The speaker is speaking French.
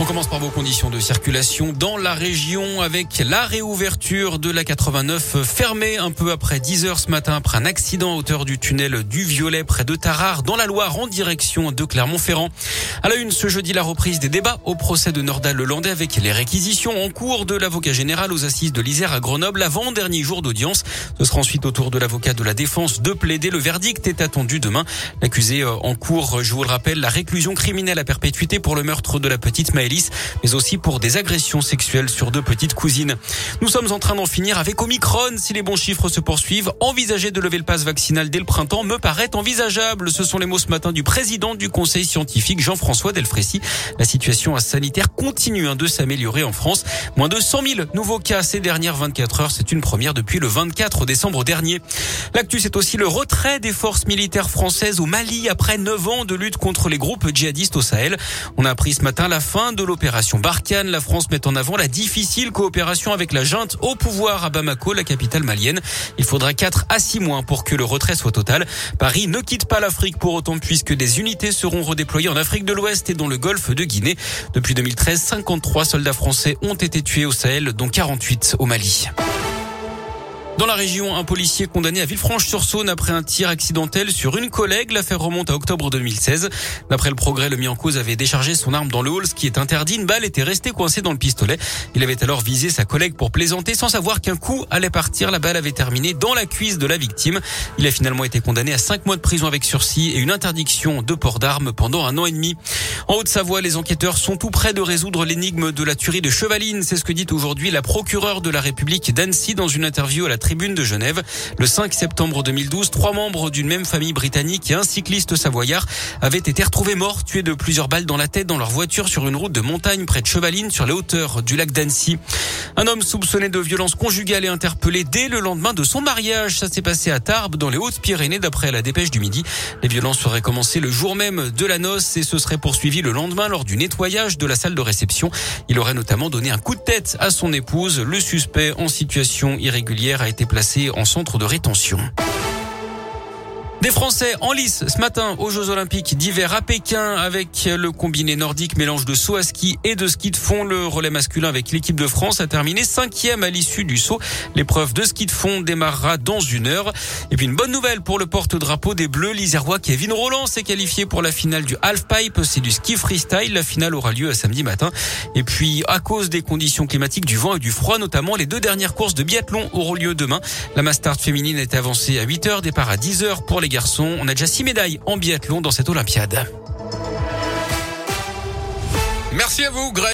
On commence par vos conditions de circulation dans la région avec la réouverture de la 89 fermée un peu après 10 heures ce matin après un accident à hauteur du tunnel du Violet près de Tarare dans la Loire en direction de Clermont-Ferrand. À la une ce jeudi la reprise des débats au procès de Nordal-Lelandais avec les réquisitions en cours de l'avocat général aux assises de l'Isère à Grenoble avant dernier jour d'audience. Ce sera ensuite au tour de l'avocat de la défense de plaider. Le verdict est attendu demain. L'accusé euh, en cours, je vous le rappelle, la réclusion criminelle à perpétuité pour le meurtre de la petite Maëlys mais aussi pour des agressions sexuelles sur deux petites cousines. Nous sommes en train d'en finir avec Omicron. Si les bons chiffres se poursuivent, envisager de lever le pass vaccinal dès le printemps me paraît envisageable. Ce sont les mots ce matin du président du conseil scientifique Jean-François Delfrécy. La situation sanitaire continue hein, de s'améliorer en France. Moins de 100 000 nouveaux cas ces dernières 24 heures. C'est une première depuis le 24 décembre dernier. L'actu, c'est aussi le retrait des forces militaires françaises au Mali après 9 ans de lutte contre les groupes djihadistes au Sahel. On a appris ce matin la fin de de l'opération Barkhane. La France met en avant la difficile coopération avec la junte au pouvoir à Bamako, la capitale malienne. Il faudra 4 à 6 mois pour que le retrait soit total. Paris ne quitte pas l'Afrique pour autant puisque des unités seront redéployées en Afrique de l'Ouest et dans le golfe de Guinée. Depuis 2013, 53 soldats français ont été tués au Sahel, dont 48 au Mali. Dans la région, un policier condamné à Villefranche-sur-Saône après un tir accidentel sur une collègue. L'affaire remonte à octobre 2016. D'après le progrès, le mis en cause avait déchargé son arme dans le hall, ce qui est interdit. Une balle était restée coincée dans le pistolet. Il avait alors visé sa collègue pour plaisanter sans savoir qu'un coup allait partir. La balle avait terminé dans la cuisse de la victime. Il a finalement été condamné à cinq mois de prison avec sursis et une interdiction de port d'armes pendant un an et demi. En Haute-Savoie, les enquêteurs sont tout près de résoudre l'énigme de la tuerie de Chevaline. C'est ce que dit aujourd'hui la procureure de la République d'Annecy dans une interview à la tribune de Genève. Le 5 septembre 2012, trois membres d'une même famille britannique et un cycliste savoyard avaient été retrouvés morts, tués de plusieurs balles dans la tête dans leur voiture sur une route de montagne près de Chevaline sur les hauteurs du lac d'Annecy. Un homme soupçonné de violence conjugale est interpellé dès le lendemain de son mariage. Ça s'est passé à Tarbes dans les Hautes-Pyrénées d'après la dépêche du midi. Les violences seraient commencées le jour même de la noce et se seraient poursuivies le lendemain lors du nettoyage de la salle de réception. Il aurait notamment donné un coup de tête à son épouse. Le suspect en situation irrégulière a placé en centre de rétention. Des Français en lice ce matin aux Jeux Olympiques d'hiver à Pékin avec le combiné nordique mélange de saut à ski et de ski de fond. Le relais masculin avec l'équipe de France a terminé cinquième à l'issue du saut. L'épreuve de ski de fond démarrera dans une heure. Et puis une bonne nouvelle pour le porte-drapeau des Bleus, l'Isérois Kevin Roland s'est qualifié pour la finale du half-pipe. C'est du ski freestyle. La finale aura lieu à samedi matin. Et puis à cause des conditions climatiques, du vent et du froid notamment, les deux dernières courses de biathlon auront lieu demain. La Mastart féminine est avancée à 8 heures, départ à 10 heures pour les garçons. On a déjà six médailles en biathlon dans cette Olympiade. Merci à vous, Greg.